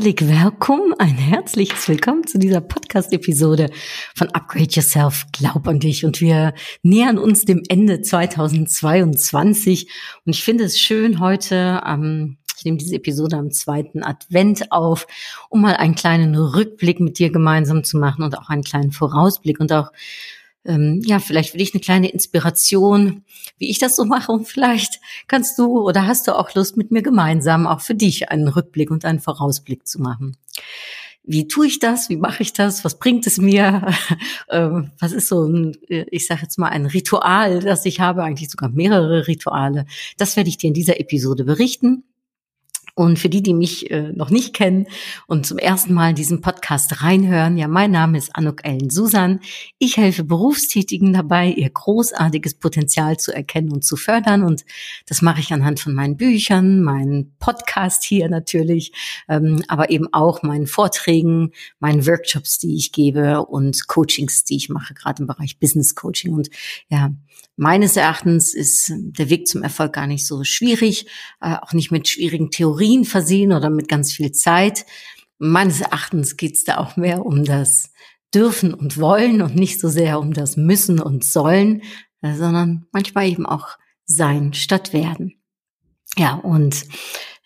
Herzlich willkommen, ein herzliches Willkommen zu dieser Podcast-Episode von Upgrade Yourself, Glaub an dich. Und wir nähern uns dem Ende 2022. Und ich finde es schön heute, ähm, ich nehme diese Episode am zweiten Advent auf, um mal einen kleinen Rückblick mit dir gemeinsam zu machen und auch einen kleinen Vorausblick und auch ähm, ja, vielleicht für dich eine kleine Inspiration, wie ich das so mache. Und vielleicht kannst du oder hast du auch Lust, mit mir gemeinsam auch für dich einen Rückblick und einen Vorausblick zu machen. Wie tue ich das? Wie mache ich das? Was bringt es mir? ähm, was ist so ein, äh, ich sage jetzt mal, ein Ritual, das ich habe, eigentlich sogar mehrere Rituale. Das werde ich dir in dieser Episode berichten. Und für die, die mich äh, noch nicht kennen und zum ersten Mal diesen Podcast reinhören, ja, mein Name ist Anuk Ellen Susan. Ich helfe Berufstätigen dabei, ihr großartiges Potenzial zu erkennen und zu fördern. Und das mache ich anhand von meinen Büchern, meinen Podcast hier natürlich, ähm, aber eben auch meinen Vorträgen, meinen Workshops, die ich gebe und Coachings, die ich mache, gerade im Bereich Business Coaching. Und ja, meines Erachtens ist der Weg zum Erfolg gar nicht so schwierig, äh, auch nicht mit schwierigen Theorien versehen oder mit ganz viel Zeit. Meines Erachtens geht es da auch mehr um das Dürfen und Wollen und nicht so sehr um das Müssen und Sollen, äh, sondern manchmal eben auch Sein statt Werden. Ja, und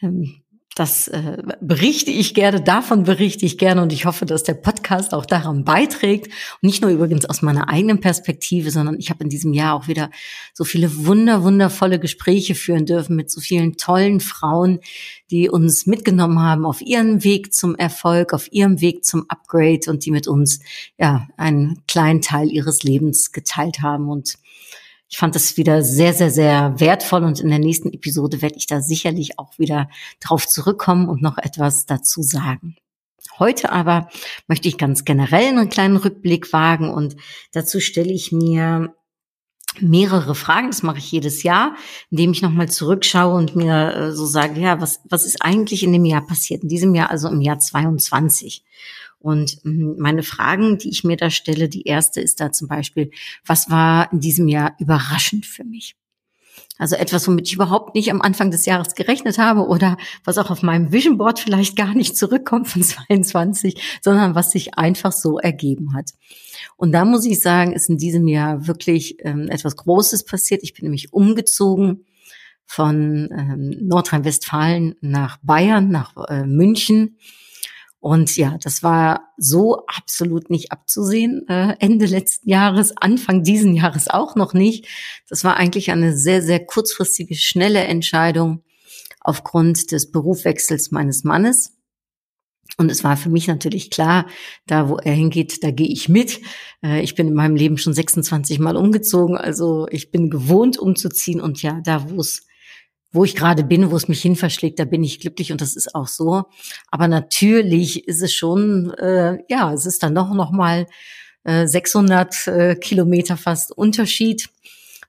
ähm, das äh, berichte ich gerne, davon berichte ich gerne und ich hoffe, dass der Podcast auch daran beiträgt. Und nicht nur übrigens aus meiner eigenen Perspektive, sondern ich habe in diesem Jahr auch wieder so viele wunder, wundervolle Gespräche führen dürfen mit so vielen tollen Frauen, die uns mitgenommen haben auf ihrem Weg zum Erfolg, auf ihrem Weg zum Upgrade und die mit uns ja einen kleinen Teil ihres Lebens geteilt haben. Und ich fand das wieder sehr, sehr, sehr wertvoll und in der nächsten Episode werde ich da sicherlich auch wieder drauf zurückkommen und noch etwas dazu sagen. Heute aber möchte ich ganz generell einen kleinen Rückblick wagen und dazu stelle ich mir mehrere Fragen, das mache ich jedes Jahr, indem ich nochmal zurückschaue und mir äh, so sage, ja, was, was ist eigentlich in dem Jahr passiert? In diesem Jahr, also im Jahr 22. Und hm, meine Fragen, die ich mir da stelle, die erste ist da zum Beispiel, was war in diesem Jahr überraschend für mich? Also etwas, womit ich überhaupt nicht am Anfang des Jahres gerechnet habe oder was auch auf meinem Vision Board vielleicht gar nicht zurückkommt von 22, sondern was sich einfach so ergeben hat. Und da muss ich sagen, ist in diesem Jahr wirklich ähm, etwas Großes passiert. Ich bin nämlich umgezogen von ähm, Nordrhein-Westfalen nach Bayern, nach äh, München und ja, das war so absolut nicht abzusehen. Äh, Ende letzten Jahres, Anfang diesen Jahres auch noch nicht. Das war eigentlich eine sehr, sehr kurzfristige, schnelle Entscheidung aufgrund des Berufwechsels meines Mannes. Und es war für mich natürlich klar, da wo er hingeht, da gehe ich mit. Äh, ich bin in meinem Leben schon 26 Mal umgezogen, also ich bin gewohnt umzuziehen und ja, da wo es wo ich gerade bin, wo es mich hin verschlägt, da bin ich glücklich und das ist auch so. Aber natürlich ist es schon, äh, ja, es ist dann doch noch mal äh, 600 äh, Kilometer fast Unterschied.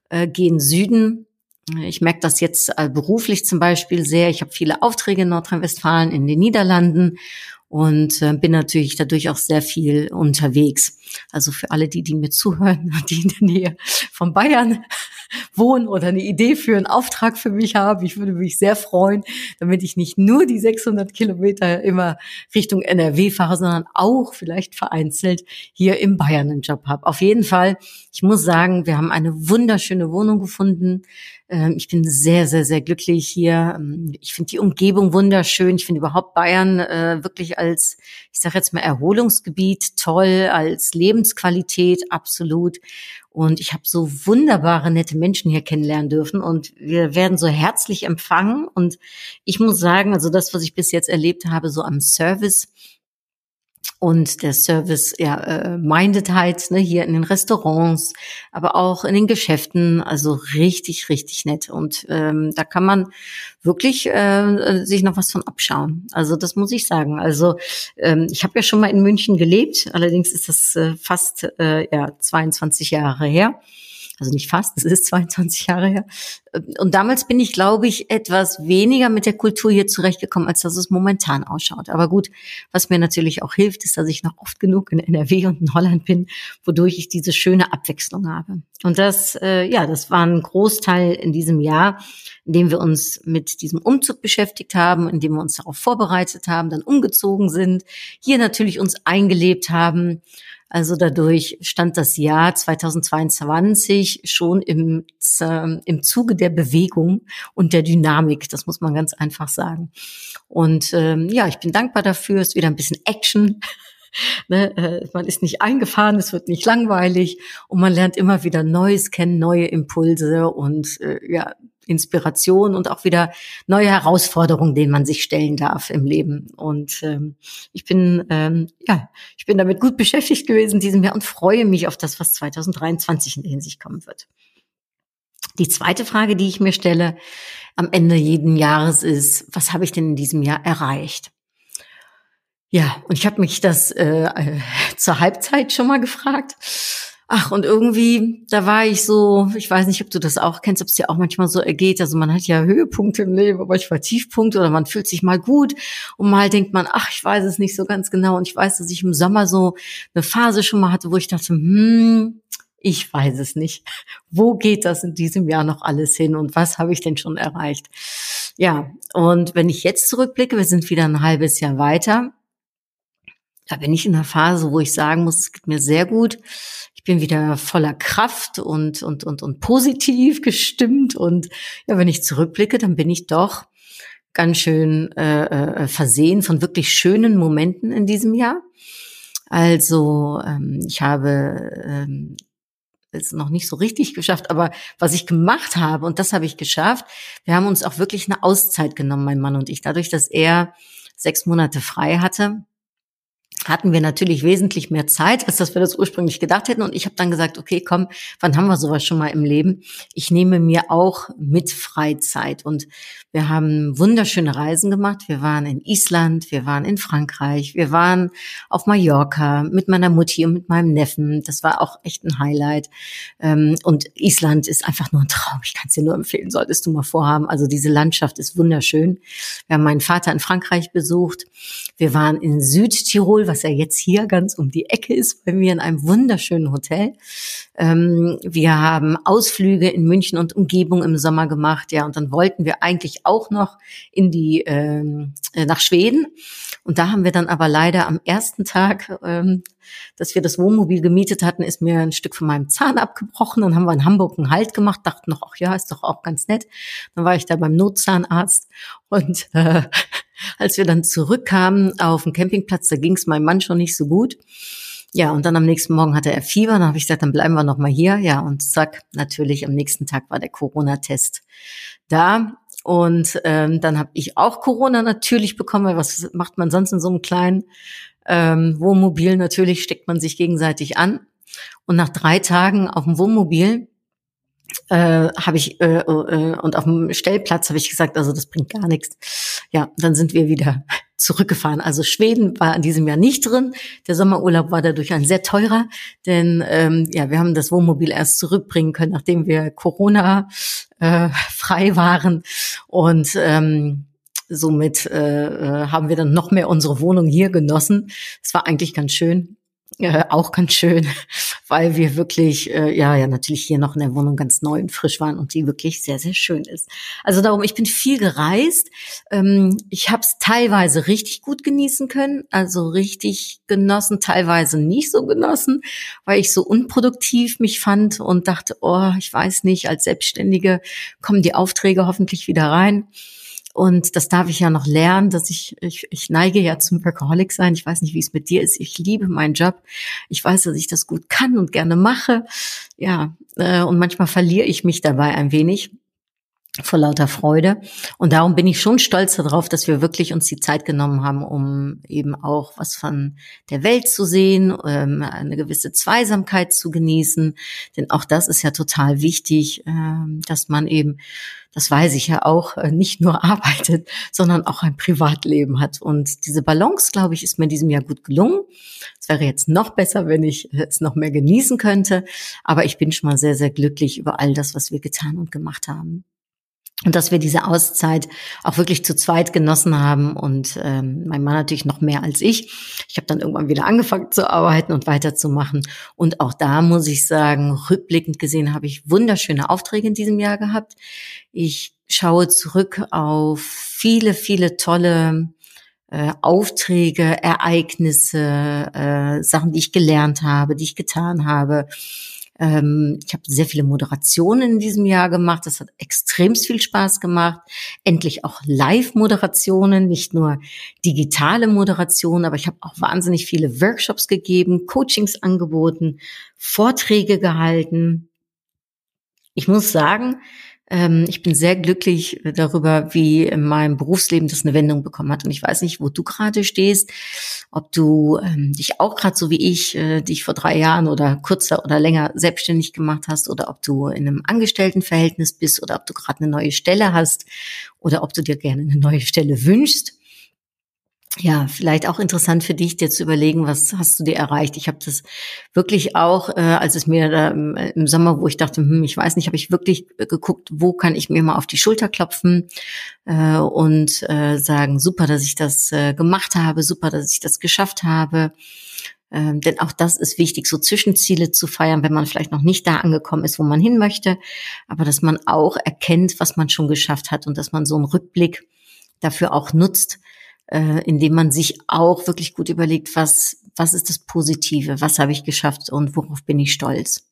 Äh, gehen Süden. Ich merke das jetzt äh, beruflich zum Beispiel sehr. Ich habe viele Aufträge in Nordrhein-Westfalen, in den Niederlanden und äh, bin natürlich dadurch auch sehr viel unterwegs. Also für alle die, die mir zuhören, die in der Nähe von Bayern wohnen oder eine Idee für einen Auftrag für mich haben. Ich würde mich sehr freuen, damit ich nicht nur die 600 Kilometer immer Richtung NRW fahre, sondern auch vielleicht vereinzelt hier im Bayern einen Job habe. Auf jeden Fall, ich muss sagen, wir haben eine wunderschöne Wohnung gefunden. Ähm, ich bin sehr, sehr, sehr glücklich hier. Ähm, ich finde die Umgebung wunderschön. Ich finde überhaupt Bayern äh, wirklich als, ich sage jetzt mal, Erholungsgebiet toll, als Lebensqualität absolut. Und ich habe so wunderbare, nette Menschen hier kennenlernen dürfen und wir werden so herzlich empfangen. Und ich muss sagen, also das, was ich bis jetzt erlebt habe, so am Service, und der Service ja äh, Mindedheit ne, hier in den Restaurants, aber auch in den Geschäften, also richtig, richtig nett. Und ähm, da kann man wirklich äh, sich noch was von abschauen. Also das muss ich sagen. Also ähm, ich habe ja schon mal in München gelebt, allerdings ist das äh, fast äh, ja 22 Jahre her also nicht fast, es ist 22 Jahre her. Und damals bin ich, glaube ich, etwas weniger mit der Kultur hier zurechtgekommen, als dass es momentan ausschaut. Aber gut, was mir natürlich auch hilft, ist, dass ich noch oft genug in NRW und in Holland bin, wodurch ich diese schöne Abwechslung habe. Und das, äh, ja, das war ein Großteil in diesem Jahr, in dem wir uns mit diesem Umzug beschäftigt haben, in dem wir uns darauf vorbereitet haben, dann umgezogen sind, hier natürlich uns eingelebt haben also dadurch stand das Jahr 2022 schon im, äh, im Zuge der Bewegung und der Dynamik. Das muss man ganz einfach sagen. Und ähm, ja, ich bin dankbar dafür. Es ist wieder ein bisschen Action. Ne, äh, man ist nicht eingefahren, es wird nicht langweilig und man lernt immer wieder Neues kennen, neue Impulse und äh, ja, Inspiration und auch wieder neue Herausforderungen, denen man sich stellen darf im Leben. Und ähm, ich bin ähm, ja, ich bin damit gut beschäftigt gewesen diesem Jahr und freue mich auf das, was 2023 in der Hinsicht kommen wird. Die zweite Frage, die ich mir stelle am Ende jeden Jahres ist, was habe ich denn in diesem Jahr erreicht? Ja, und ich habe mich das äh, äh zur Halbzeit schon mal gefragt Ach, und irgendwie, da war ich so, ich weiß nicht, ob du das auch kennst, ob es dir auch manchmal so ergeht. Also man hat ja Höhepunkte im Leben, aber ich war Tiefpunkte oder man fühlt sich mal gut und mal denkt man, ach, ich weiß es nicht so ganz genau. Und ich weiß, dass ich im Sommer so eine Phase schon mal hatte, wo ich dachte, hm, ich weiß es nicht. Wo geht das in diesem Jahr noch alles hin und was habe ich denn schon erreicht? Ja, und wenn ich jetzt zurückblicke, wir sind wieder ein halbes Jahr weiter, da bin ich in einer Phase, wo ich sagen muss, es geht mir sehr gut bin wieder voller Kraft und, und, und, und positiv gestimmt. Und ja, wenn ich zurückblicke, dann bin ich doch ganz schön äh, äh, versehen von wirklich schönen Momenten in diesem Jahr. Also ähm, ich habe ähm, es noch nicht so richtig geschafft, aber was ich gemacht habe, und das habe ich geschafft, wir haben uns auch wirklich eine Auszeit genommen, mein Mann und ich, dadurch, dass er sechs Monate frei hatte hatten wir natürlich wesentlich mehr Zeit, als dass wir das ursprünglich gedacht hätten. Und ich habe dann gesagt, okay, komm, wann haben wir sowas schon mal im Leben? Ich nehme mir auch mit Freizeit. Und wir haben wunderschöne Reisen gemacht. Wir waren in Island, wir waren in Frankreich, wir waren auf Mallorca mit meiner Mutti und mit meinem Neffen. Das war auch echt ein Highlight. Ähm, und Island ist einfach nur ein Traum. Ich kann es dir nur empfehlen, solltest du mal vorhaben. Also diese Landschaft ist wunderschön. Wir haben meinen Vater in Frankreich besucht. Wir waren in Südtirol, was ja jetzt hier ganz um die Ecke ist, bei mir in einem wunderschönen Hotel. Ähm, wir haben Ausflüge in München und Umgebung im Sommer gemacht, ja, und dann wollten wir eigentlich auch noch in die ähm, äh, nach Schweden. Und da haben wir dann aber leider am ersten Tag, ähm, dass wir das Wohnmobil gemietet hatten, ist mir ein Stück von meinem Zahn abgebrochen. Dann haben wir in Hamburg einen Halt gemacht, dachten noch, ach ja, ist doch auch ganz nett. Dann war ich da beim Notzahnarzt und äh, als wir dann zurückkamen auf dem Campingplatz, da ging es meinem Mann schon nicht so gut. Ja, und dann am nächsten Morgen hatte er Fieber. Dann habe ich gesagt, dann bleiben wir noch mal hier. Ja, und zack, natürlich am nächsten Tag war der Corona-Test da. Und ähm, dann habe ich auch Corona natürlich bekommen, weil was macht man sonst in so einem kleinen ähm, Wohnmobil? Natürlich steckt man sich gegenseitig an. Und nach drei Tagen auf dem Wohnmobil äh, habe ich äh, äh, und auf dem Stellplatz habe ich gesagt, also das bringt gar nichts. Ja, dann sind wir wieder zurückgefahren. Also Schweden war in diesem Jahr nicht drin. Der Sommerurlaub war dadurch ein sehr teurer, denn ähm, ja, wir haben das Wohnmobil erst zurückbringen können, nachdem wir Corona äh, frei waren und ähm, somit äh, äh haben wir dann noch mehr unsere Wohnung hier genossen. Es war eigentlich ganz schön äh, auch ganz schön, weil wir wirklich, äh, ja, ja, natürlich hier noch in der Wohnung ganz neu und frisch waren und die wirklich sehr, sehr schön ist. Also darum, ich bin viel gereist. Ähm, ich habe es teilweise richtig gut genießen können, also richtig genossen, teilweise nicht so genossen, weil ich so unproduktiv mich fand und dachte, oh, ich weiß nicht, als Selbstständige kommen die Aufträge hoffentlich wieder rein. Und das darf ich ja noch lernen, dass ich, ich, ich neige ja zum Workaholic sein. Ich weiß nicht, wie es mit dir ist. Ich liebe meinen Job. Ich weiß, dass ich das gut kann und gerne mache. Ja, äh, und manchmal verliere ich mich dabei ein wenig. Vor lauter Freude. Und darum bin ich schon stolz darauf, dass wir wirklich uns die Zeit genommen haben, um eben auch was von der Welt zu sehen, ähm, eine gewisse Zweisamkeit zu genießen. Denn auch das ist ja total wichtig, ähm, dass man eben, das weiß ich ja auch, äh, nicht nur arbeitet, sondern auch ein Privatleben hat. Und diese Balance, glaube ich, ist mir in diesem Jahr gut gelungen. Es wäre jetzt noch besser, wenn ich es noch mehr genießen könnte. Aber ich bin schon mal sehr, sehr glücklich über all das, was wir getan und gemacht haben und dass wir diese Auszeit auch wirklich zu zweit genossen haben und ähm, mein Mann natürlich noch mehr als ich. Ich habe dann irgendwann wieder angefangen zu arbeiten und weiterzumachen und auch da muss ich sagen, rückblickend gesehen habe ich wunderschöne Aufträge in diesem Jahr gehabt. Ich schaue zurück auf viele, viele tolle äh, Aufträge, Ereignisse, äh, Sachen, die ich gelernt habe, die ich getan habe ähm, ich habe sehr viele Moderationen in diesem Jahr gemacht. Das hat extremst viel Spaß gemacht. Endlich auch Live-Moderationen, nicht nur digitale Moderationen, aber ich habe auch wahnsinnig viele Workshops gegeben, Coachings angeboten, Vorträge gehalten. Ich muss sagen, ich bin sehr glücklich darüber, wie in meinem Berufsleben das eine Wendung bekommen hat. Und ich weiß nicht, wo du gerade stehst, ob du ähm, dich auch gerade so wie ich, äh, dich vor drei Jahren oder kürzer oder länger selbstständig gemacht hast oder ob du in einem Angestelltenverhältnis bist oder ob du gerade eine neue Stelle hast oder ob du dir gerne eine neue Stelle wünschst ja, vielleicht auch interessant für dich, dir zu überlegen, was hast du dir erreicht. Ich habe das wirklich auch, äh, als es mir da im, im Sommer, wo ich dachte, hm, ich weiß nicht, habe ich wirklich geguckt, wo kann ich mir mal auf die Schulter klopfen äh, und äh, sagen, super, dass ich das äh, gemacht habe, super, dass ich das geschafft habe. Ähm, denn auch das ist wichtig, so Zwischenziele zu feiern, wenn man vielleicht noch nicht da angekommen ist, wo man hin möchte, aber dass man auch erkennt, was man schon geschafft hat und dass man so einen Rückblick dafür auch nutzt, äh, indem man sich auch wirklich gut überlegt, was, was ist das Positive, was habe ich geschafft und worauf bin ich stolz.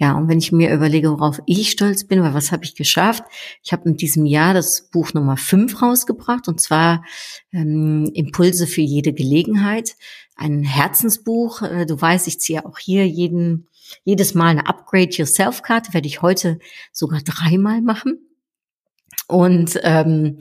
Ja, und wenn ich mir überlege, worauf ich stolz bin, weil was habe ich geschafft? Ich habe in diesem Jahr das Buch Nummer 5 rausgebracht und zwar ähm, Impulse für jede Gelegenheit. Ein Herzensbuch. Äh, du weißt, ich ziehe auch hier jeden, jedes Mal eine Upgrade Yourself Karte, werde ich heute sogar dreimal machen. Und ähm,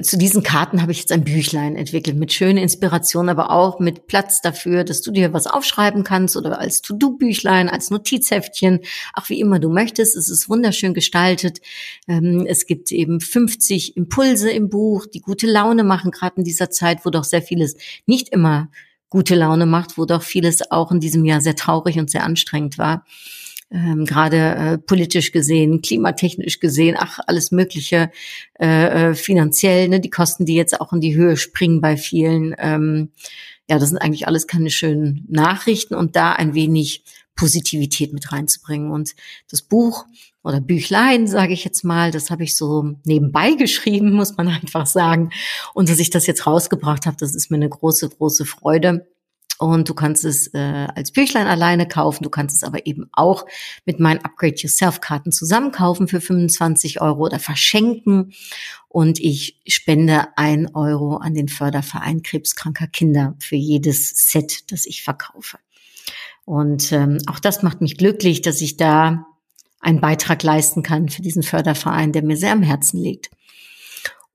zu diesen Karten habe ich jetzt ein Büchlein entwickelt mit schönen Inspirationen, aber auch mit Platz dafür, dass du dir was aufschreiben kannst oder als To-Do-Büchlein, als Notizheftchen, auch wie immer du möchtest. Es ist wunderschön gestaltet. Ähm, es gibt eben 50 Impulse im Buch, die gute Laune machen, gerade in dieser Zeit, wo doch sehr vieles nicht immer gute Laune macht, wo doch vieles auch in diesem Jahr sehr traurig und sehr anstrengend war ähm, gerade äh, politisch gesehen, klimatechnisch gesehen, ach, alles Mögliche, äh, äh, finanziell, ne, die Kosten, die jetzt auch in die Höhe springen bei vielen. Ähm, ja, das sind eigentlich alles keine schönen Nachrichten und da ein wenig Positivität mit reinzubringen. Und das Buch oder Büchlein, sage ich jetzt mal, das habe ich so nebenbei geschrieben, muss man einfach sagen. Und dass ich das jetzt rausgebracht habe, das ist mir eine große, große Freude. Und du kannst es äh, als Büchlein alleine kaufen. Du kannst es aber eben auch mit meinen Upgrade Yourself Karten zusammen kaufen für 25 Euro oder verschenken. Und ich spende ein Euro an den Förderverein Krebskranker Kinder für jedes Set, das ich verkaufe. Und ähm, auch das macht mich glücklich, dass ich da einen Beitrag leisten kann für diesen Förderverein, der mir sehr am Herzen liegt.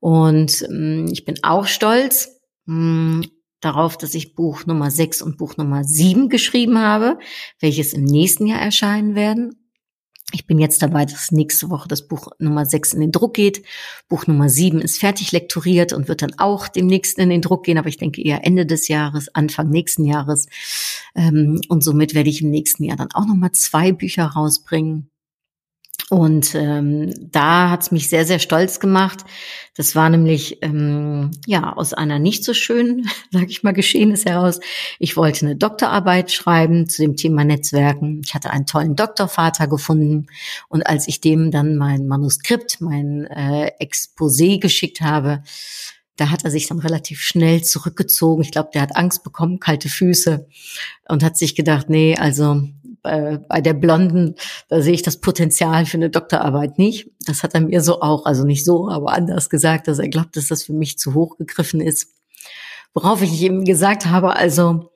Und ähm, ich bin auch stolz, mh, hm, darauf, dass ich Buch Nummer 6 und Buch Nummer 7 geschrieben habe, welches im nächsten Jahr erscheinen werden. Ich bin jetzt dabei, dass nächste Woche das Buch Nummer 6 in den Druck geht. Buch Nummer 7 ist fertig lektoriert und wird dann auch demnächst in den Druck gehen, aber ich denke eher Ende des Jahres, Anfang nächsten Jahres. Ähm, und somit werde ich im nächsten Jahr dann auch nochmal zwei Bücher rausbringen. Und ähm, da hat's mich sehr, sehr stolz gemacht. Das war nämlich ähm, ja aus einer nicht so schönen, sag ich mal, Geschehnis heraus. Ich wollte eine Doktorarbeit schreiben zu dem Thema Netzwerken. Ich hatte einen tollen Doktorvater gefunden und als ich dem dann mein Manuskript, mein äh, Exposé geschickt habe, da hat er sich dann relativ schnell zurückgezogen. Ich glaube, der hat Angst bekommen, kalte Füße und hat sich gedacht, nee, also bei, bei der Blonden, da sehe ich das Potenzial für eine Doktorarbeit nicht. Das hat er mir so auch, also nicht so, aber anders gesagt, dass er glaubt, dass das für mich zu hoch gegriffen ist. Worauf ich ihm gesagt habe, also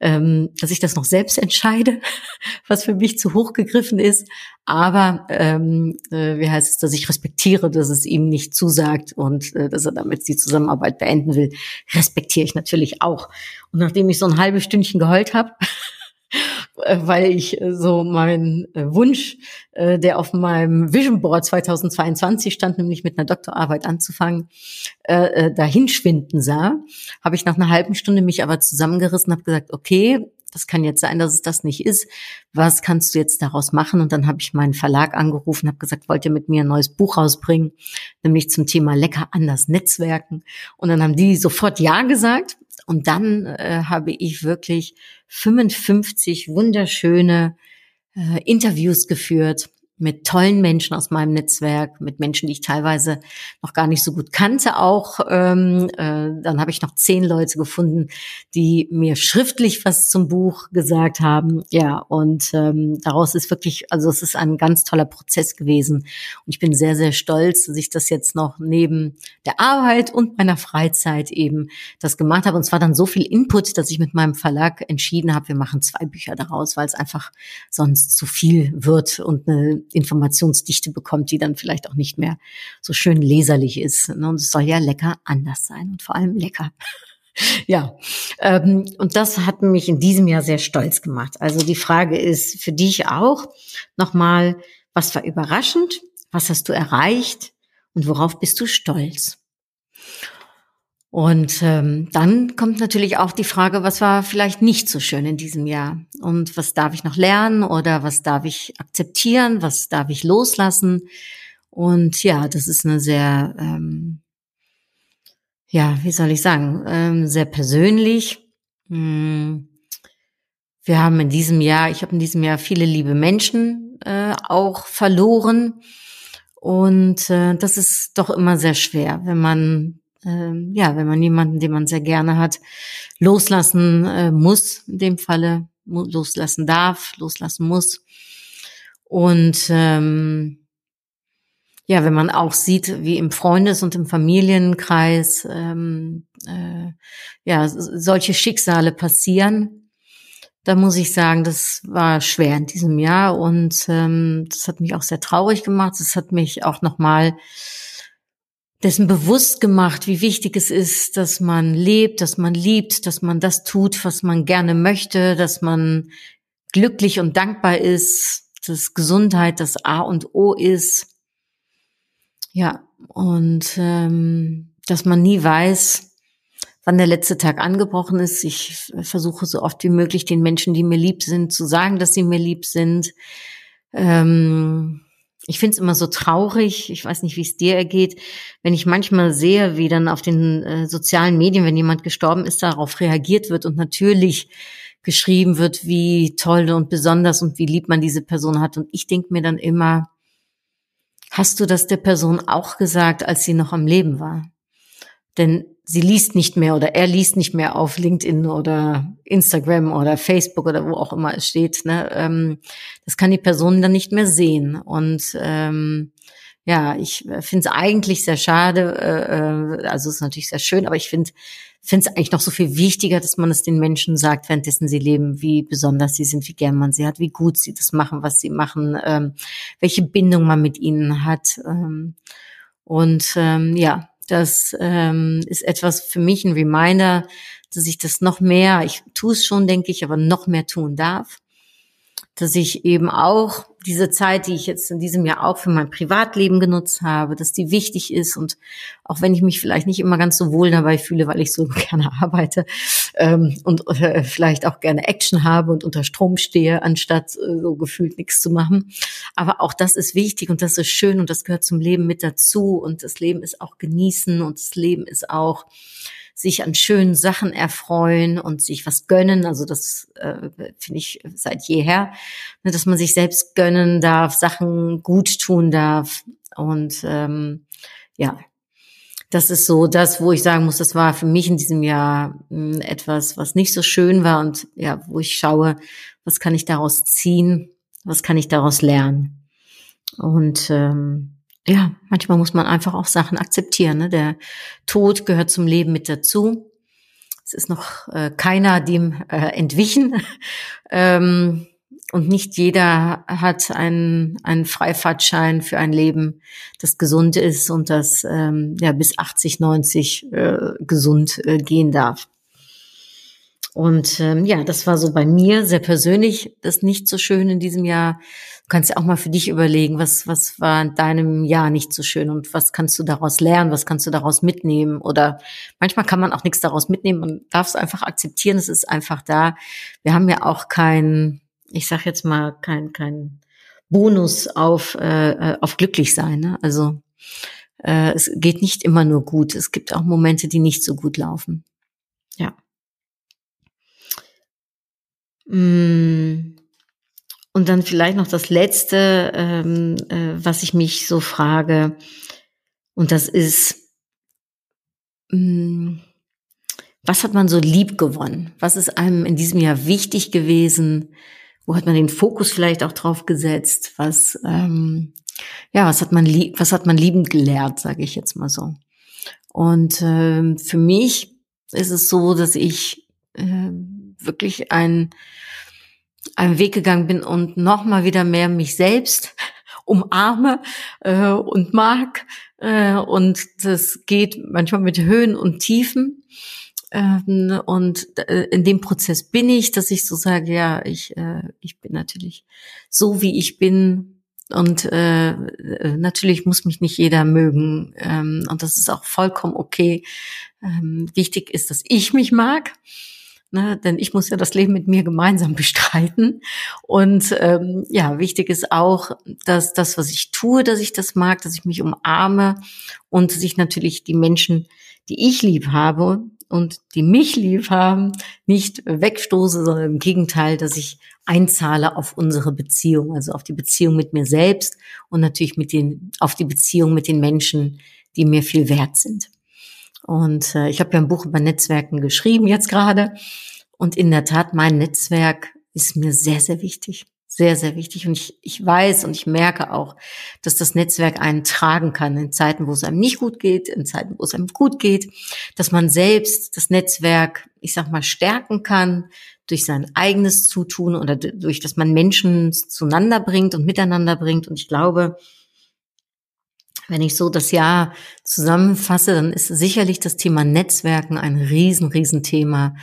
ähm, dass ich das noch selbst entscheide, was für mich zu hoch gegriffen ist. Aber ähm, äh, wie heißt es, dass ich respektiere, dass es ihm nicht zusagt und äh, dass er damit die Zusammenarbeit beenden will, respektiere ich natürlich auch. Und nachdem ich so ein halbes Stündchen geheult habe, äh, weil ich äh, so meinen äh, Wunsch, der auf meinem Vision Board 2022 stand, nämlich mit einer Doktorarbeit anzufangen, dahinschwinden sah, habe ich nach einer halben Stunde mich aber zusammengerissen, habe gesagt, okay, das kann jetzt sein, dass es das nicht ist. Was kannst du jetzt daraus machen? Und dann habe ich meinen Verlag angerufen, habe gesagt, wollt ihr mit mir ein neues Buch rausbringen, nämlich zum Thema lecker anders Netzwerken. Und dann haben die sofort Ja gesagt. Und dann äh, habe ich wirklich 55 wunderschöne äh, Interviews geführt mit tollen Menschen aus meinem Netzwerk, mit Menschen, die ich teilweise noch gar nicht so gut kannte auch. Ähm, äh, dann habe ich noch zehn Leute gefunden, die mir schriftlich was zum Buch gesagt haben. Ja, und ähm, daraus ist wirklich, also es ist ein ganz toller Prozess gewesen. Und ich bin sehr, sehr stolz, dass ich das jetzt noch neben der Arbeit und meiner Freizeit eben das gemacht habe. Und es war dann so viel Input, dass ich mit meinem Verlag entschieden habe, wir machen zwei Bücher daraus, weil es einfach sonst zu viel wird und eine Informationsdichte bekommt, die dann vielleicht auch nicht mehr so schön leserlich ist. Ne? Und es soll ja lecker anders sein und vor allem lecker. ja, ähm, und das hat mich in diesem Jahr sehr stolz gemacht. Also die Frage ist für dich auch nochmal, was war überraschend? Was hast du erreicht? Und worauf bist du stolz? Und ähm, dann kommt natürlich auch die Frage, was war vielleicht nicht so schön in diesem Jahr und was darf ich noch lernen oder was darf ich akzeptieren, was darf ich loslassen. Und ja, das ist eine sehr, ähm, ja, wie soll ich sagen, ähm, sehr persönlich. Hm. Wir haben in diesem Jahr, ich habe in diesem Jahr viele liebe Menschen äh, auch verloren. Und äh, das ist doch immer sehr schwer, wenn man ähm, ja, wenn man jemanden, den man sehr gerne hat, loslassen äh, muss, in dem Falle loslassen darf, loslassen muss. Und ähm, ja, wenn man auch sieht, wie im Freundes- und im Familienkreis ähm, äh, ja solche Schicksale passieren, da muss ich sagen, das war schwer in diesem Jahr und ähm, das hat mich auch sehr traurig gemacht. Das hat mich auch nochmal mal dessen bewusst gemacht, wie wichtig es ist, dass man lebt, dass man liebt, dass man das tut, was man gerne möchte, dass man glücklich und dankbar ist, dass Gesundheit das A und O ist. Ja, und ähm, dass man nie weiß, wann der letzte Tag angebrochen ist. Ich versuche so oft wie möglich den Menschen, die mir lieb sind, zu sagen, dass sie mir lieb sind. Ähm, ich finde es immer so traurig, ich weiß nicht, wie es dir ergeht, wenn ich manchmal sehe, wie dann auf den äh, sozialen Medien, wenn jemand gestorben ist, darauf reagiert wird und natürlich geschrieben wird, wie toll und besonders und wie lieb man diese Person hat. Und ich denke mir dann immer, hast du das der Person auch gesagt, als sie noch am Leben war? Denn sie liest nicht mehr oder er liest nicht mehr auf LinkedIn oder Instagram oder Facebook oder wo auch immer es steht. Ne? Ähm, das kann die Person dann nicht mehr sehen. Und ähm, ja, ich finde es eigentlich sehr schade. Äh, äh, also es ist natürlich sehr schön, aber ich finde finde es eigentlich noch so viel wichtiger, dass man es den Menschen sagt, währenddessen sie leben, wie besonders sie sind, wie gern man sie hat, wie gut sie das machen, was sie machen, ähm, welche Bindung man mit ihnen hat. Ähm, und ähm, ja, das ähm, ist etwas für mich ein Reminder, dass ich das noch mehr, ich tue es schon, denke ich, aber noch mehr tun darf. Dass ich eben auch diese Zeit, die ich jetzt in diesem Jahr auch für mein Privatleben genutzt habe, dass die wichtig ist und auch wenn ich mich vielleicht nicht immer ganz so wohl dabei fühle, weil ich so gerne arbeite ähm, und äh, vielleicht auch gerne Action habe und unter Strom stehe, anstatt äh, so gefühlt nichts zu machen. Aber auch das ist wichtig und das ist schön und das gehört zum Leben mit dazu und das Leben ist auch genießen und das Leben ist auch sich an schönen Sachen erfreuen und sich was gönnen. Also das äh, finde ich seit jeher, ne, dass man sich selbst gönnen darf, Sachen gut tun darf. Und ähm, ja, das ist so das, wo ich sagen muss, das war für mich in diesem Jahr mh, hm, etwas, was nicht so schön war und ja, wo ich schaue, was kann ich daraus ziehen, was kann ich daraus lernen. Und ähm, ja, manchmal muss man einfach auch Sachen akzeptieren. Ne? Der Tod gehört zum Leben mit dazu. es ist noch äh, keiner dem äh, entwichen. ähm, und nicht jeder hat einen, einen Freifahrtschein für ein Leben, das gesund ist und das ähm, ja bis 80, 90 äh, gesund äh, gehen darf. Und ähm, ja, das war so bei mir sehr persönlich das nicht so schön in diesem Jahr. Du kannst ja auch mal für dich überlegen, was, was war in deinem Jahr nicht so schön und was kannst du daraus lernen, was kannst du daraus mitnehmen? Oder manchmal kann man auch nichts daraus mitnehmen, man darf es einfach akzeptieren, es ist einfach da. Wir haben ja auch kein ich sag jetzt mal, kein, kein Bonus auf, äh, auf glücklich sein. Ne? Also äh, es geht nicht immer nur gut. Es gibt auch Momente, die nicht so gut laufen. Ja. Mm. Und dann vielleicht noch das Letzte, ähm, äh, was ich mich so frage, und das ist, mh, mm, was hat man so lieb gewonnen? Was ist einem in diesem Jahr wichtig gewesen? Wo hat man den Fokus vielleicht auch drauf gesetzt? Was, ähm, ja, was hat man lieb, was hat man liebend gelernt, sage ich jetzt mal so. Und ähm, für mich ist es so, dass ich äh, wirklich ein einen Weg gegangen bin und noch mal wieder mehr mich selbst umarme äh, und mag. Äh, und das geht manchmal mit Höhen und Tiefen. Ähm, und äh, in dem Prozess bin ich, dass ich so sage, ja, ich, äh, ich bin natürlich so, wie ich bin. Und äh, natürlich muss mich nicht jeder mögen. Ähm, und das ist auch vollkommen okay. Ähm, wichtig ist, dass ich mich mag. Ne, denn ich muss ja das Leben mit mir gemeinsam bestreiten. Und ähm, ja, wichtig ist auch, dass das, was ich tue, dass ich das mag, dass ich mich umarme und dass ich natürlich die Menschen, die ich lieb habe, und die mich lieb haben, nicht wegstoße, sondern im Gegenteil, dass ich einzahle auf unsere Beziehung, also auf die Beziehung mit mir selbst und natürlich mit den, auf die Beziehung mit den Menschen, die mir viel wert sind. Und äh, ich habe ja ein Buch über Netzwerken geschrieben jetzt gerade. Und in der Tat, mein Netzwerk ist mir sehr, sehr wichtig sehr, sehr wichtig. Und ich, ich weiß und ich merke auch, dass das Netzwerk einen tragen kann in Zeiten, wo es einem nicht gut geht, in Zeiten, wo es einem gut geht, dass man selbst das Netzwerk, ich sag mal, stärken kann durch sein eigenes Zutun oder durch, dass man Menschen zueinander bringt und miteinander bringt. Und ich glaube, wenn ich so das Jahr zusammenfasse, dann ist sicherlich das Thema Netzwerken ein riesen, riesen Thema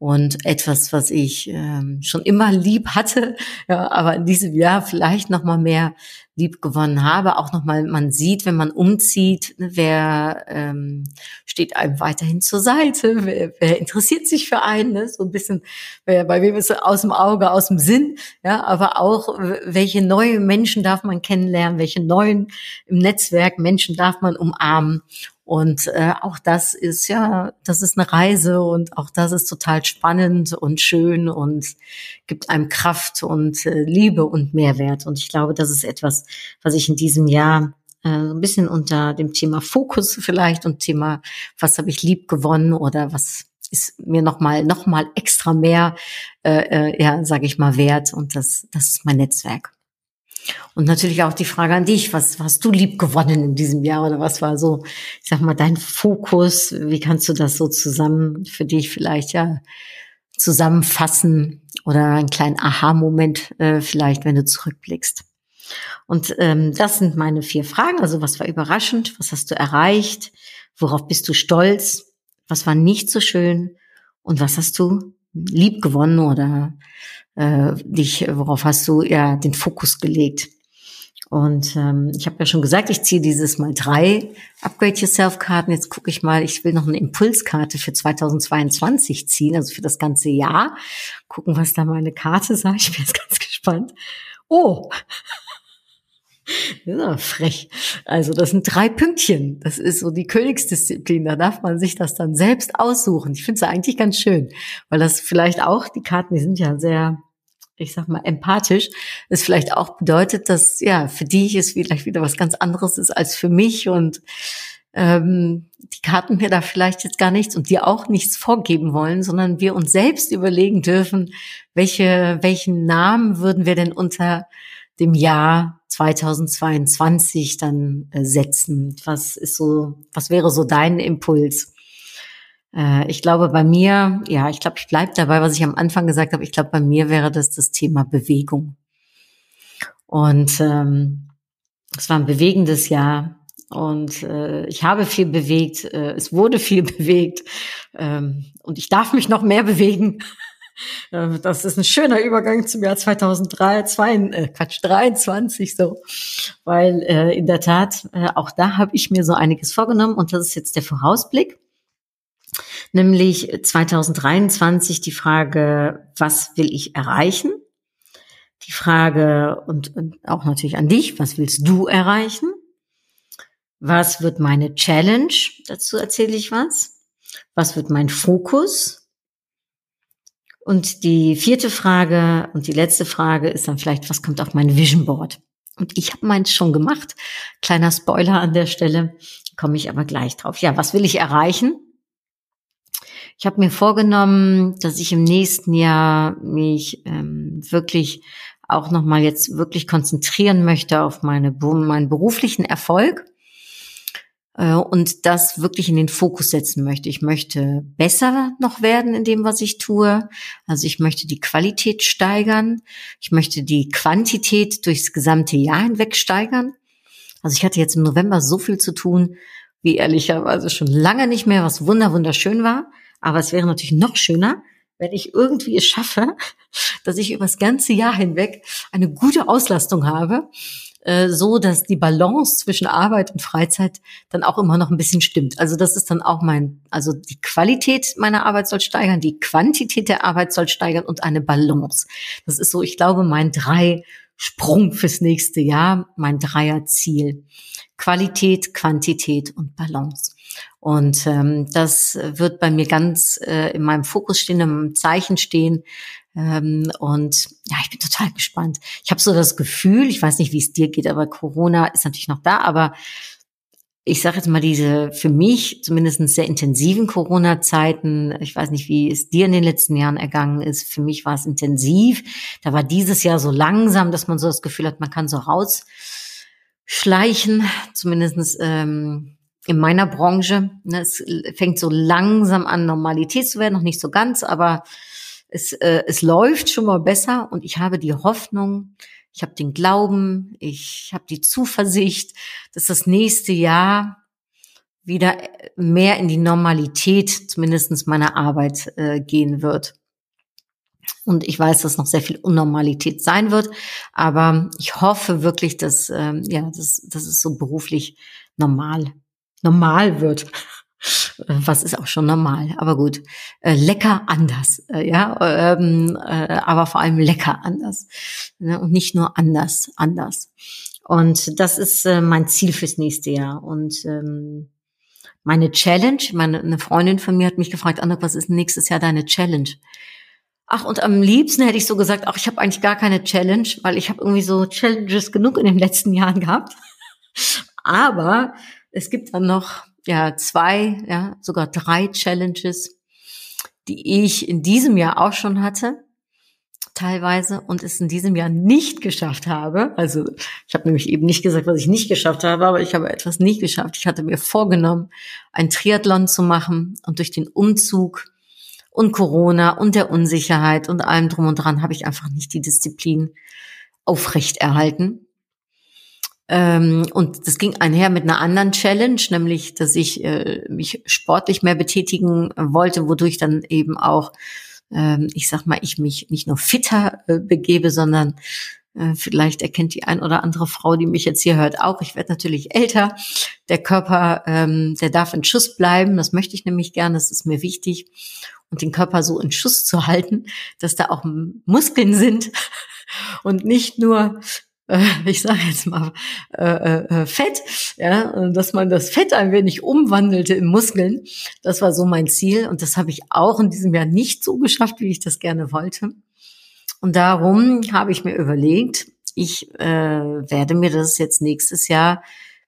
und etwas, was ich ähm, schon immer lieb hatte, ja, aber in diesem Jahr vielleicht noch mal mehr lieb gewonnen habe. Auch noch mal, man sieht, wenn man umzieht, ne, wer ähm, steht einem weiterhin zur Seite, wer, wer interessiert sich für einen, ne? so ein bisschen, wer, bei wem ist aus dem Auge, aus dem Sinn, ja, aber auch welche neue Menschen darf man kennenlernen, welche neuen im Netzwerk Menschen darf man umarmen und äh, auch das ist ja, das ist eine Reise und auch das ist total spannend und schön und gibt einem Kraft und äh, Liebe und Mehrwert. Und ich glaube, das ist etwas, was ich in diesem Jahr äh, ein bisschen unter dem Thema Fokus vielleicht und Thema, was habe ich lieb gewonnen oder was ist mir nochmal noch mal extra mehr, äh, äh, ja, sage ich mal, wert. Und das, das ist mein Netzwerk. Und natürlich auch die Frage an dich, was, hast du lieb gewonnen in diesem Jahr oder was war so, ich sag mal, dein Fokus? Wie kannst du das so zusammen für dich vielleicht ja zusammenfassen oder einen kleinen Aha-Moment äh, vielleicht, wenn du zurückblickst? Und ähm, das sind meine vier Fragen. Also was war überraschend? Was hast du erreicht? Worauf bist du stolz? Was war nicht so schön? Und was hast du lieb gewonnen oder äh, dich, worauf hast du ja den Fokus gelegt? Und ähm, ich habe ja schon gesagt, ich ziehe dieses Mal drei Upgrade Yourself Karten. Jetzt gucke ich mal, ich will noch eine Impulskarte für 2022 ziehen, also für das ganze Jahr. Gucken, was da meine Karte sagt. Ich bin jetzt ganz gespannt. Oh, ja, frech. Also das sind drei Pünktchen. Das ist so die Königsdisziplin. Da darf man sich das dann selbst aussuchen. Ich finde es eigentlich ganz schön, weil das vielleicht auch, die Karten, die sind ja sehr, ich sag mal, empathisch. Das vielleicht auch bedeutet, dass ja für dich es vielleicht wieder was ganz anderes ist als für mich und ähm, die Karten mir da vielleicht jetzt gar nichts und dir auch nichts vorgeben wollen, sondern wir uns selbst überlegen dürfen, welche, welchen Namen würden wir denn unter dem Jahr 2022 dann äh, setzen? Was ist so, was wäre so dein Impuls? Äh, ich glaube, bei mir, ja, ich glaube, ich bleibe dabei, was ich am Anfang gesagt habe. Ich glaube, bei mir wäre das das Thema Bewegung. Und ähm, es war ein bewegendes Jahr. Und äh, ich habe viel bewegt, äh, es wurde viel bewegt ähm, und ich darf mich noch mehr bewegen. Äh, das ist ein schöner Übergang zum Jahr 2003, zwei, äh, Quatsch, 23 so, weil äh, in der Tat, äh, auch da habe ich mir so einiges vorgenommen und das ist jetzt der Vorausblick, nämlich 2023 die Frage, was will ich erreichen? Die Frage und, und auch natürlich an dich, was willst du erreichen? Was wird meine Challenge? Dazu erzähle ich was. Was wird mein Fokus? Und die vierte Frage und die letzte Frage ist dann vielleicht, was kommt auf mein Vision Board? Und ich habe meins schon gemacht. Kleiner Spoiler an der Stelle, komme ich aber gleich drauf. Ja, was will ich erreichen? Ich habe mir vorgenommen, dass ich im nächsten Jahr mich ähm, wirklich auch nochmal jetzt wirklich konzentrieren möchte auf meine, meinen beruflichen Erfolg äh, und das wirklich in den Fokus setzen möchte. Ich möchte besser noch werden in dem, was ich tue. Also ich möchte die Qualität steigern. Ich möchte die Quantität durchs gesamte Jahr hinweg steigern. Also ich hatte jetzt im November so viel zu tun, wie ehrlicherweise schon lange nicht mehr, was wunder wunderschön war. Aber es wäre natürlich noch schöner, wenn ich irgendwie es schaffe, dass ich über das ganze Jahr hinweg eine gute Auslastung habe äh, so, dass die Balance zwischen Arbeit und Freizeit dann auch immer noch ein bisschen stimmt. Also das ist dann auch mein, also die Qualität meiner Arbeit soll steigern, die Quantität der Arbeit soll steigern und eine Balance. Das ist so, ich glaube, mein drei Sprung fürs nächste Jahr, mein Dreierziel. Qualität, Quantität und Balance. Und ähm, das wird bei mir ganz äh, in meinem Fokus stehen, im Zeichen stehen, ähm, und ja, ich bin total gespannt. Ich habe so das Gefühl, ich weiß nicht, wie es dir geht, aber Corona ist natürlich noch da, aber ich sage jetzt mal diese für mich zumindest sehr intensiven Corona-Zeiten. Ich weiß nicht, wie es dir in den letzten Jahren ergangen ist. Für mich war es intensiv. Da war dieses Jahr so langsam, dass man so das Gefühl hat, man kann so rausschleichen, zumindestens ähm, in meiner Branche. Ne, es fängt so langsam an, Normalität zu werden, noch nicht so ganz, aber es, äh, es läuft schon mal besser und ich habe die Hoffnung, ich habe den Glauben, ich habe die Zuversicht, dass das nächste Jahr wieder mehr in die Normalität, zumindestens meiner Arbeit, äh, gehen wird. Und ich weiß, dass noch sehr viel Unnormalität sein wird, aber ich hoffe wirklich, dass, ähm, ja, dass, dass es so beruflich normal, normal wird. Was ist auch schon normal, aber gut. Äh, lecker anders, äh, ja, ähm, äh, aber vor allem lecker anders. Ne? Und nicht nur anders, anders. Und das ist äh, mein Ziel fürs nächste Jahr. Und ähm, meine Challenge, meine eine Freundin von mir hat mich gefragt, Anna, was ist nächstes Jahr deine Challenge? Ach, und am liebsten hätte ich so gesagt, ach, ich habe eigentlich gar keine Challenge, weil ich habe irgendwie so Challenges genug in den letzten Jahren gehabt. Aber es gibt dann noch ja zwei, ja sogar drei Challenges, die ich in diesem Jahr auch schon hatte, teilweise und es in diesem Jahr nicht geschafft habe. Also ich habe nämlich eben nicht gesagt, was ich nicht geschafft habe, aber ich habe etwas nicht geschafft. Ich hatte mir vorgenommen, ein Triathlon zu machen und durch den Umzug und Corona und der Unsicherheit und allem drum und dran habe ich einfach nicht die Disziplin aufrechterhalten. Ähm, und das ging einher mit einer anderen Challenge, nämlich, dass ich äh, mich sportlich mehr betätigen wollte, wodurch dann eben auch, ähm, ich sag mal, ich mich nicht nur fitter äh, begebe, sondern äh, Vielleicht erkennt die ein oder andere Frau, die mich jetzt hier hört, auch. Ich werde natürlich älter. Der Körper, ähm, der darf in Schuss bleiben. Das möchte ich nämlich gerne. Das ist mir wichtig. Und den Körper so in Schuss zu halten, dass da auch Muskeln sind und nicht nur ich sage jetzt mal, äh, äh, äh, Fett, ja, dass man das Fett ein wenig umwandelte in Muskeln. Das war so mein Ziel und das habe ich auch in diesem Jahr nicht so geschafft, wie ich das gerne wollte. Und darum habe ich mir überlegt, ich äh, werde mir das jetzt nächstes Jahr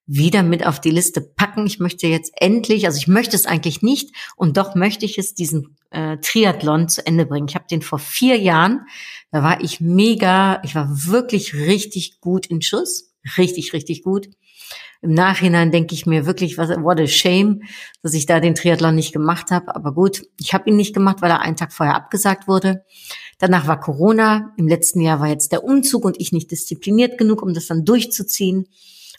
wieder mit auf die Liste packen. Ich möchte jetzt endlich, also ich möchte es eigentlich nicht und doch möchte ich es diesen äh, Triathlon zu Ende bringen. Ich habe den vor vier Jahren, da war ich mega, ich war wirklich richtig gut in Schuss, richtig, richtig gut. Im Nachhinein denke ich mir wirklich, was, what a shame, dass ich da den Triathlon nicht gemacht habe. Aber gut, ich habe ihn nicht gemacht, weil er einen Tag vorher abgesagt wurde. Danach war Corona. Im letzten Jahr war jetzt der Umzug und ich nicht diszipliniert genug, um das dann durchzuziehen.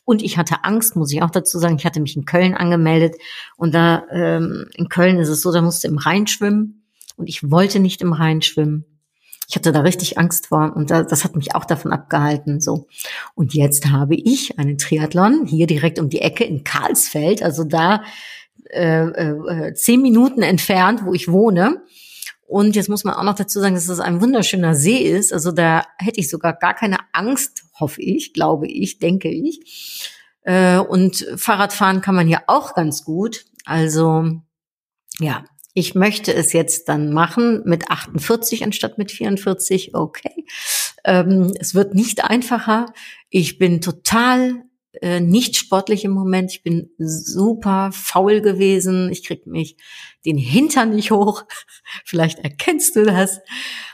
Und ich hatte Angst, muss ich auch dazu sagen. Ich hatte mich in Köln angemeldet und da ähm, in Köln ist es so, da musste im Rhein schwimmen und ich wollte nicht im Rhein schwimmen. Ich hatte da richtig Angst vor und das hat mich auch davon abgehalten. So und jetzt habe ich einen Triathlon hier direkt um die Ecke in Karlsfeld, also da äh, äh, zehn Minuten entfernt, wo ich wohne. Und jetzt muss man auch noch dazu sagen, dass es ein wunderschöner See ist. Also da hätte ich sogar gar keine Angst, hoffe ich, glaube ich, denke ich. Äh, und Fahrradfahren kann man hier auch ganz gut. Also ja, ich möchte es jetzt dann machen mit 48 anstatt mit 44. Okay. Ähm, es wird nicht einfacher. Ich bin total äh, nicht sportlich im Moment. Ich bin super faul gewesen. Ich krieg mich den Hintern nicht hoch. Vielleicht erkennst du das.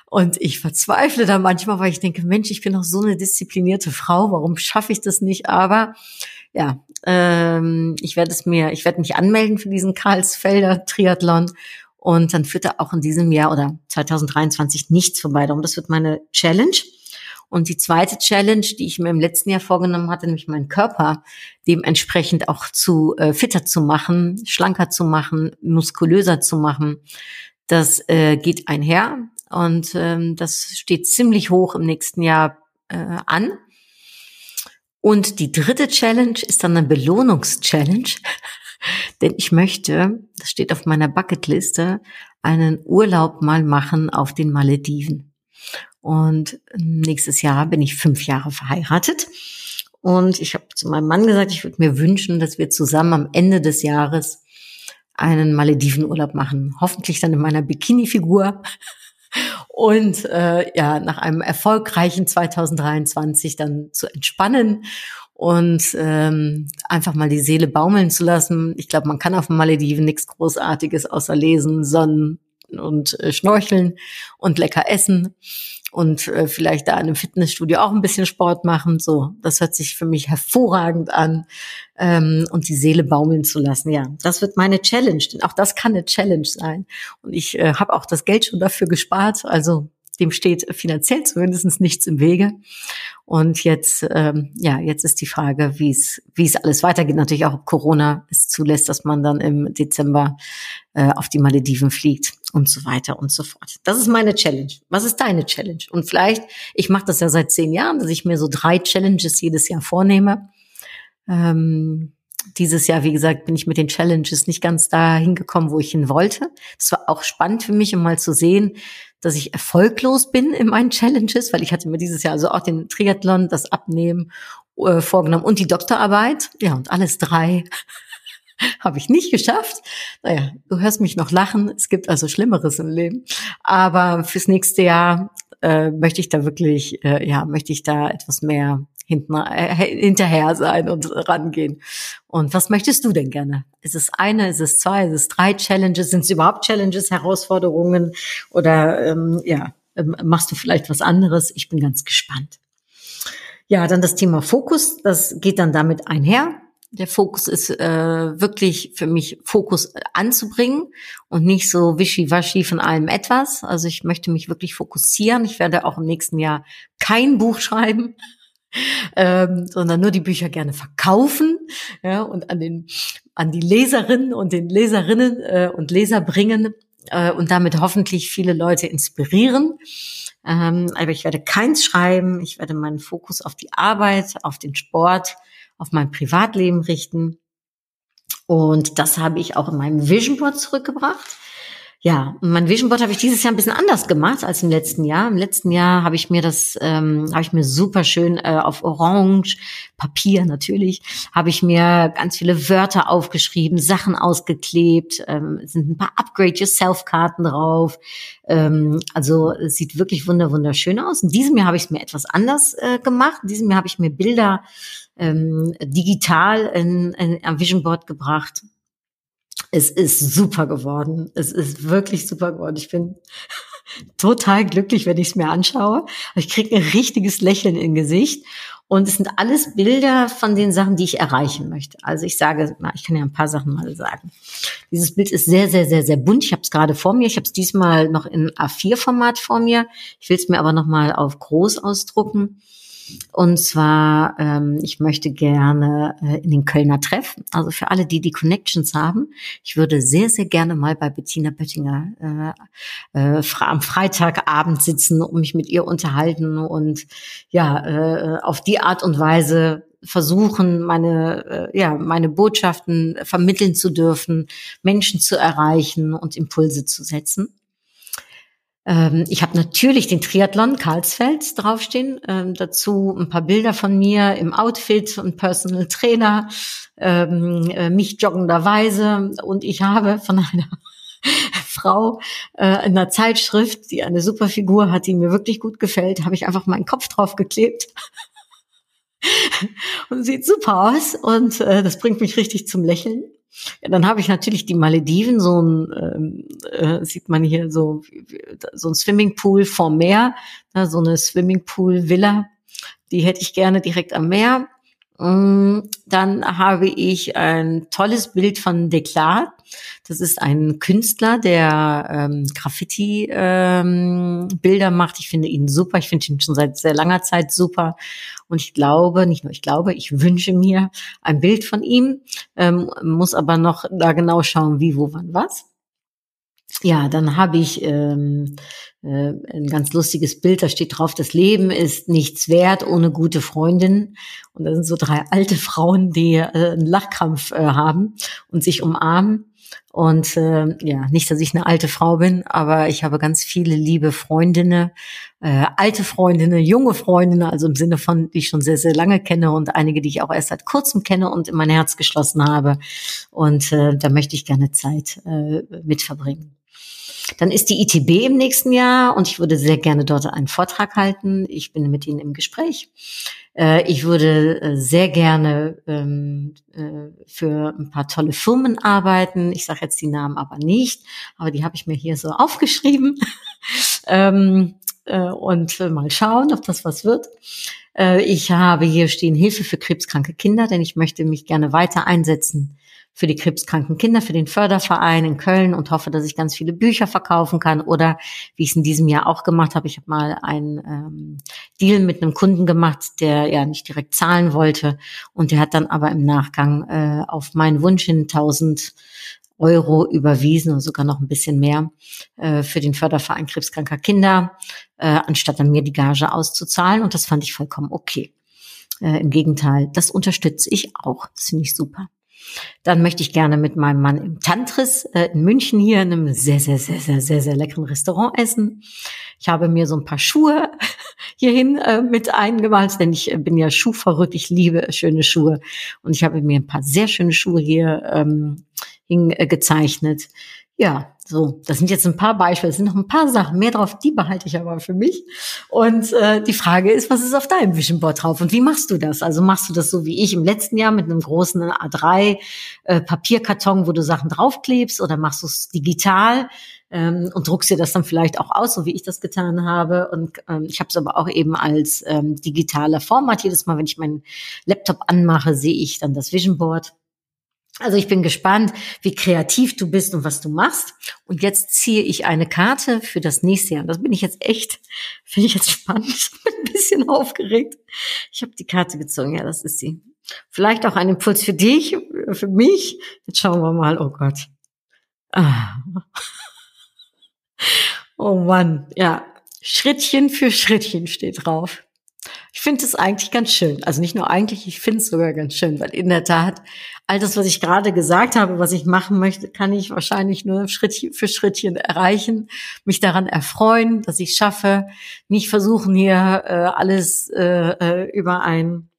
Und ich verzweifle da manchmal, weil ich denke, Mensch, ich bin doch so eine disziplinierte Frau. Warum schaffe ich das nicht? Aber ja, ähm, ich werde es mir, ich werde mich anmelden für diesen Karlsfelder Triathlon und dann führt da auch in diesem Jahr oder 2023 nichts vorbei. Darum, das wird meine Challenge. Und die zweite Challenge, die ich mir im letzten Jahr vorgenommen hatte, nämlich meinen Körper dementsprechend auch zu äh, fitter zu machen, schlanker zu machen, muskulöser zu machen, das äh, geht einher. Und ähm, das steht ziemlich hoch im nächsten Jahr äh, an. Und die dritte Challenge ist dann eine Belohnungschallenge. Denn ich möchte, das steht auf meiner Bucketliste, einen Urlaub mal machen auf den Malediven. Und nächstes Jahr bin ich fünf Jahre verheiratet. Und ich habe zu meinem Mann gesagt, ich würde mir wünschen, dass wir zusammen am Ende des Jahres einen Maledivenurlaub machen. Hoffentlich dann in meiner Bikini-Figur. Und äh, ja, nach einem erfolgreichen 2023 dann zu entspannen und ähm, einfach mal die Seele baumeln zu lassen. Ich glaube, man kann auf den Malediven nichts Großartiges außer lesen, sonnen und äh, schnorcheln und lecker essen und äh, vielleicht da in einem Fitnessstudio auch ein bisschen Sport machen. So, das hört sich für mich hervorragend an ähm, und die Seele baumeln zu lassen. Ja, das wird meine Challenge, denn auch das kann eine Challenge sein. Und ich äh, habe auch das Geld schon dafür gespart. Also dem steht finanziell zumindest nichts im Wege. Und jetzt, ähm, ja, jetzt ist die Frage, wie es, wie es alles weitergeht. Natürlich auch, ob Corona es zulässt, dass man dann im Dezember äh, auf die Malediven fliegt und so weiter und so fort. Das ist meine Challenge. Was ist deine Challenge? Und vielleicht, ich mache das ja seit zehn Jahren, dass ich mir so drei Challenges jedes Jahr vornehme. Ähm, dieses Jahr, wie gesagt, bin ich mit den Challenges nicht ganz da hingekommen, wo ich hin wollte. Das war auch spannend für mich, um mal zu sehen, dass ich erfolglos bin in meinen Challenges, weil ich hatte mir dieses Jahr also auch den Triathlon, das Abnehmen äh, vorgenommen und die Doktorarbeit. Ja, und alles drei habe ich nicht geschafft. Naja, du hörst mich noch lachen. Es gibt also Schlimmeres im Leben. Aber fürs nächste Jahr äh, möchte ich da wirklich, äh, ja, möchte ich da etwas mehr hinten, äh, hinterher sein und rangehen. Und was möchtest du denn gerne? Ist es eine, ist es zwei, ist es drei Challenges? Sind es überhaupt Challenges, Herausforderungen? Oder ähm, ja, ähm, machst du vielleicht was anderes? Ich bin ganz gespannt. Ja, dann das Thema Fokus, das geht dann damit einher. Der Fokus ist äh, wirklich für mich Fokus anzubringen und nicht so wischiwaschi von allem etwas. Also ich möchte mich wirklich fokussieren. Ich werde auch im nächsten Jahr kein Buch schreiben ähm, sondern nur die Bücher gerne verkaufen ja, und an, den, an die Leserinnen und den Leserinnen äh, und Leser bringen äh, und damit hoffentlich viele Leute inspirieren. Ähm, aber ich werde keins schreiben. Ich werde meinen Fokus auf die Arbeit, auf den Sport, auf mein Privatleben richten. Und das habe ich auch in meinem Vision Board zurückgebracht. Ja, mein Vision Board habe ich dieses Jahr ein bisschen anders gemacht als im letzten Jahr. Im letzten Jahr habe ich mir das, ähm, habe ich mir super schön äh, auf Orange Papier natürlich, habe ich mir ganz viele Wörter aufgeschrieben, Sachen ausgeklebt, ähm, sind ein paar Upgrade Yourself Karten drauf. Ähm, also es sieht wirklich wunder wunderschön aus. In diesem Jahr habe ich es mir etwas anders äh, gemacht. In diesem Jahr habe ich mir Bilder ähm, digital in, in, am Vision Board gebracht es ist super geworden. Es ist wirklich super geworden. Ich bin total glücklich, wenn ich es mir anschaue. Ich kriege ein richtiges Lächeln im Gesicht. Und es sind alles Bilder von den Sachen, die ich erreichen möchte. Also ich sage, ich kann ja ein paar Sachen mal sagen. Dieses Bild ist sehr, sehr, sehr, sehr bunt. Ich habe es gerade vor mir. Ich habe es diesmal noch in A4-Format vor mir. Ich will es mir aber noch mal auf groß ausdrucken. Und zwar, ähm, ich möchte gerne äh, in den Kölner Treff, also für alle, die die Connections haben. Ich würde sehr, sehr gerne mal bei Bettina Böttinger äh, äh, am Freitagabend sitzen und mich mit ihr unterhalten und ja, äh, auf die Art und Weise versuchen, meine, äh, ja, meine Botschaften vermitteln zu dürfen, Menschen zu erreichen und Impulse zu setzen. Ähm, ich habe natürlich den Triathlon Karlsfeld draufstehen, ähm, dazu ein paar Bilder von mir im Outfit und Personal Trainer, ähm, äh, mich joggenderweise und ich habe von einer Frau äh, in einer Zeitschrift, die eine super Figur hat, die mir wirklich gut gefällt, habe ich einfach meinen Kopf drauf geklebt. und sieht super aus und äh, das bringt mich richtig zum Lächeln. Ja, dann habe ich natürlich die Malediven, so ein, ähm, äh, sieht man hier so, so ein Swimmingpool vom Meer, ne, so eine Swimmingpool-Villa, die hätte ich gerne direkt am Meer. Mm, dann habe ich ein tolles Bild von Deklat. Das ist ein Künstler, der ähm, Graffiti-Bilder ähm, macht. Ich finde ihn super. Ich finde ihn schon seit sehr langer Zeit super. Und ich glaube, nicht nur ich glaube, ich wünsche mir ein Bild von ihm, ähm, muss aber noch da genau schauen, wie, wo, wann, was. Ja, dann habe ich ähm, äh, ein ganz lustiges Bild, da steht drauf, das Leben ist nichts wert ohne gute Freundin. Und da sind so drei alte Frauen, die äh, einen Lachkrampf äh, haben und sich umarmen. Und äh, ja, nicht, dass ich eine alte Frau bin, aber ich habe ganz viele liebe Freundinnen, äh, alte Freundinnen, junge Freundinnen, also im Sinne von, die ich schon sehr, sehr lange kenne und einige, die ich auch erst seit kurzem kenne und in mein Herz geschlossen habe. Und äh, da möchte ich gerne Zeit äh, mit verbringen. Dann ist die ITB im nächsten Jahr und ich würde sehr gerne dort einen Vortrag halten. Ich bin mit Ihnen im Gespräch. Äh, ich würde äh, sehr gerne ähm, äh, für ein paar tolle Firmen arbeiten. Ich sage jetzt die Namen aber nicht, aber die habe ich mir hier so aufgeschrieben. ähm, und mal schauen, ob das was wird. Ich habe hier stehen Hilfe für krebskranke Kinder, denn ich möchte mich gerne weiter einsetzen für die krebskranken Kinder, für den Förderverein in Köln und hoffe, dass ich ganz viele Bücher verkaufen kann. Oder wie ich es in diesem Jahr auch gemacht habe, ich habe mal einen ähm, Deal mit einem Kunden gemacht, der ja nicht direkt zahlen wollte. Und der hat dann aber im Nachgang äh, auf meinen Wunsch hin 1000 Euro überwiesen und sogar noch ein bisschen mehr äh, für den Förderverein krebskranker Kinder, äh, anstatt dann mir die Gage auszuzahlen. Und das fand ich vollkommen okay. Äh, Im Gegenteil, das unterstütze ich auch. Das finde ich super. Dann möchte ich gerne mit meinem Mann im Tantris äh, in München hier in einem sehr, sehr, sehr, sehr, sehr, sehr leckeren Restaurant essen. Ich habe mir so ein paar Schuhe hierhin äh, mit eingemalt, denn ich äh, bin ja schuhverrückt. Ich liebe schöne Schuhe. Und ich habe mir ein paar sehr schöne Schuhe hier ähm, hingezeichnet. Ja, so, das sind jetzt ein paar Beispiele, es sind noch ein paar Sachen, mehr drauf, die behalte ich aber für mich. Und äh, die Frage ist, was ist auf deinem Vision Board drauf und wie machst du das? Also machst du das so wie ich im letzten Jahr mit einem großen A3 äh, Papierkarton, wo du Sachen draufklebst oder machst du es digital? Ähm, und druckst dir das dann vielleicht auch aus, so wie ich das getan habe. Und ähm, ich habe es aber auch eben als ähm, digitaler Format. Jedes Mal, wenn ich meinen Laptop anmache, sehe ich dann das Vision Board. Also ich bin gespannt, wie kreativ du bist und was du machst. Und jetzt ziehe ich eine Karte für das nächste Jahr. Und das bin ich jetzt echt, finde ich jetzt spannend, ein bisschen aufgeregt. Ich habe die Karte gezogen, ja, das ist sie. Vielleicht auch ein Impuls für dich, für mich. Jetzt schauen wir mal, oh Gott. Ah. Oh Mann, ja. Schrittchen für Schrittchen steht drauf. Ich finde es eigentlich ganz schön. Also nicht nur eigentlich, ich finde es sogar ganz schön, weil in der Tat all das, was ich gerade gesagt habe, was ich machen möchte, kann ich wahrscheinlich nur Schrittchen für Schrittchen erreichen, mich daran erfreuen, dass ich schaffe, nicht versuchen hier äh, alles äh, äh, über einen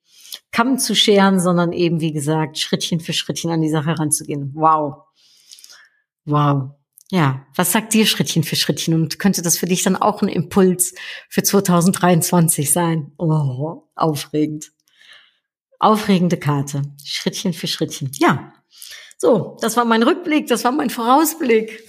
Kamm zu scheren, sondern eben, wie gesagt, Schrittchen für Schrittchen an die Sache ranzugehen. Wow. Wow. Ja, was sagt dir Schrittchen für Schrittchen und könnte das für dich dann auch ein Impuls für 2023 sein? Oh, aufregend. Aufregende Karte. Schrittchen für Schrittchen. Ja. So, das war mein Rückblick, das war mein Vorausblick.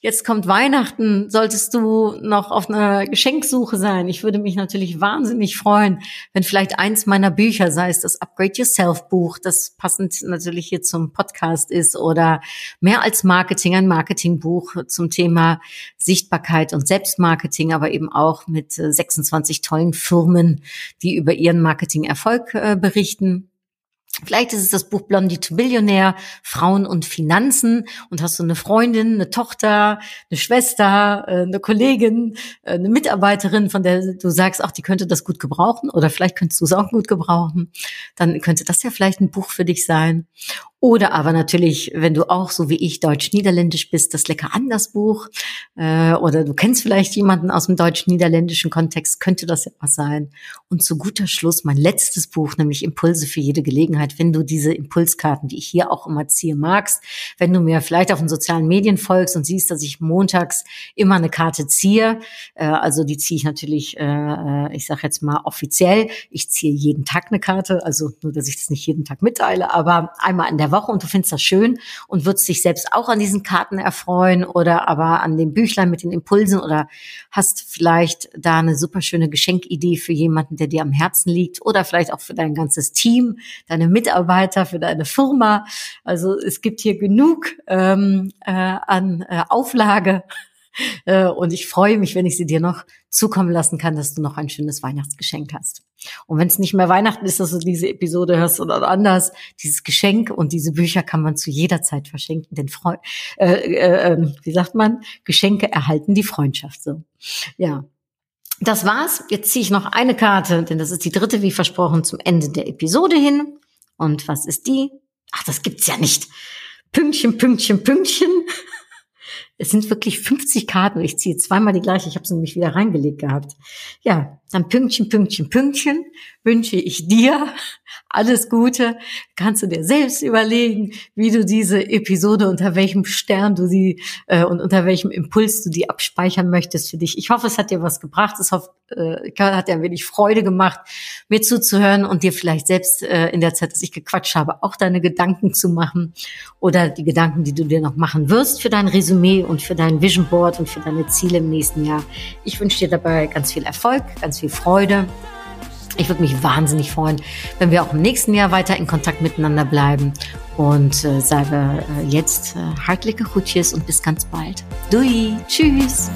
Jetzt kommt Weihnachten, solltest du noch auf einer Geschenksuche sein. Ich würde mich natürlich wahnsinnig freuen, wenn vielleicht eins meiner Bücher, sei es das Upgrade Yourself Buch, das passend natürlich hier zum Podcast ist oder mehr als Marketing, ein Marketingbuch zum Thema Sichtbarkeit und Selbstmarketing, aber eben auch mit 26 tollen Firmen, die über ihren Marketingerfolg äh, berichten. Vielleicht ist es das Buch Blondie to Billionaire, Frauen und Finanzen und hast du eine Freundin, eine Tochter, eine Schwester, äh, eine Kollegin, äh, eine Mitarbeiterin, von der du sagst, ach, die könnte das gut gebrauchen oder vielleicht könntest du es auch gut gebrauchen, dann könnte das ja vielleicht ein Buch für dich sein. Oder aber natürlich, wenn du auch so wie ich deutsch-niederländisch bist, das Lecker anders Buch. Äh, oder du kennst vielleicht jemanden aus dem deutsch-niederländischen Kontext, könnte das ja was sein. Und zu guter Schluss mein letztes Buch, nämlich Impulse für jede Gelegenheit. Wenn du diese Impulskarten, die ich hier auch immer ziehe, magst, wenn du mir vielleicht auf den sozialen Medien folgst und siehst, dass ich montags immer eine Karte ziehe, äh, also die ziehe ich natürlich, äh, äh ich sage jetzt mal offiziell, ich ziehe jeden Tag eine Karte, also nur, dass ich das nicht jeden Tag mitteile, aber einmal in der Woche Woche und du findest das schön und würdest dich selbst auch an diesen Karten erfreuen oder aber an dem Büchlein mit den Impulsen oder hast vielleicht da eine super schöne Geschenkidee für jemanden, der dir am Herzen liegt oder vielleicht auch für dein ganzes Team, deine Mitarbeiter, für deine Firma. Also es gibt hier genug ähm, äh, an äh, Auflage und ich freue mich, wenn ich sie dir noch zukommen lassen kann, dass du noch ein schönes Weihnachtsgeschenk hast. Und wenn es nicht mehr Weihnachten ist, dass du diese Episode hörst oder anders, dieses Geschenk und diese Bücher kann man zu jeder Zeit verschenken. Denn Freu äh, äh, ähm, wie sagt man, Geschenke erhalten die Freundschaft. So, ja. Das war's. Jetzt ziehe ich noch eine Karte, denn das ist die dritte, wie versprochen, zum Ende der Episode hin. Und was ist die? Ach, das gibt's ja nicht. Pünktchen, Pünktchen, Pünktchen. Es sind wirklich 50 Karten. Ich ziehe zweimal die gleiche. Ich habe sie nämlich wieder reingelegt gehabt. Ja, dann Pünktchen, Pünktchen, Pünktchen wünsche ich dir alles Gute. Kannst du dir selbst überlegen, wie du diese Episode, unter welchem Stern du sie äh, und unter welchem Impuls du die abspeichern möchtest für dich. Ich hoffe, es hat dir was gebracht. Es hoffe, äh, hat dir ein wenig Freude gemacht, mir zuzuhören und dir vielleicht selbst äh, in der Zeit, dass ich gequatscht habe, auch deine Gedanken zu machen oder die Gedanken, die du dir noch machen wirst für dein Resümee und für dein Vision Board und für deine Ziele im nächsten Jahr. Ich wünsche dir dabei ganz viel Erfolg, ganz viel Freude. Ich würde mich wahnsinnig freuen, wenn wir auch im nächsten Jahr weiter in Kontakt miteinander bleiben. Und äh, sage äh, jetzt äh, hartliche Groetjes und bis ganz bald. Dui, tschüss.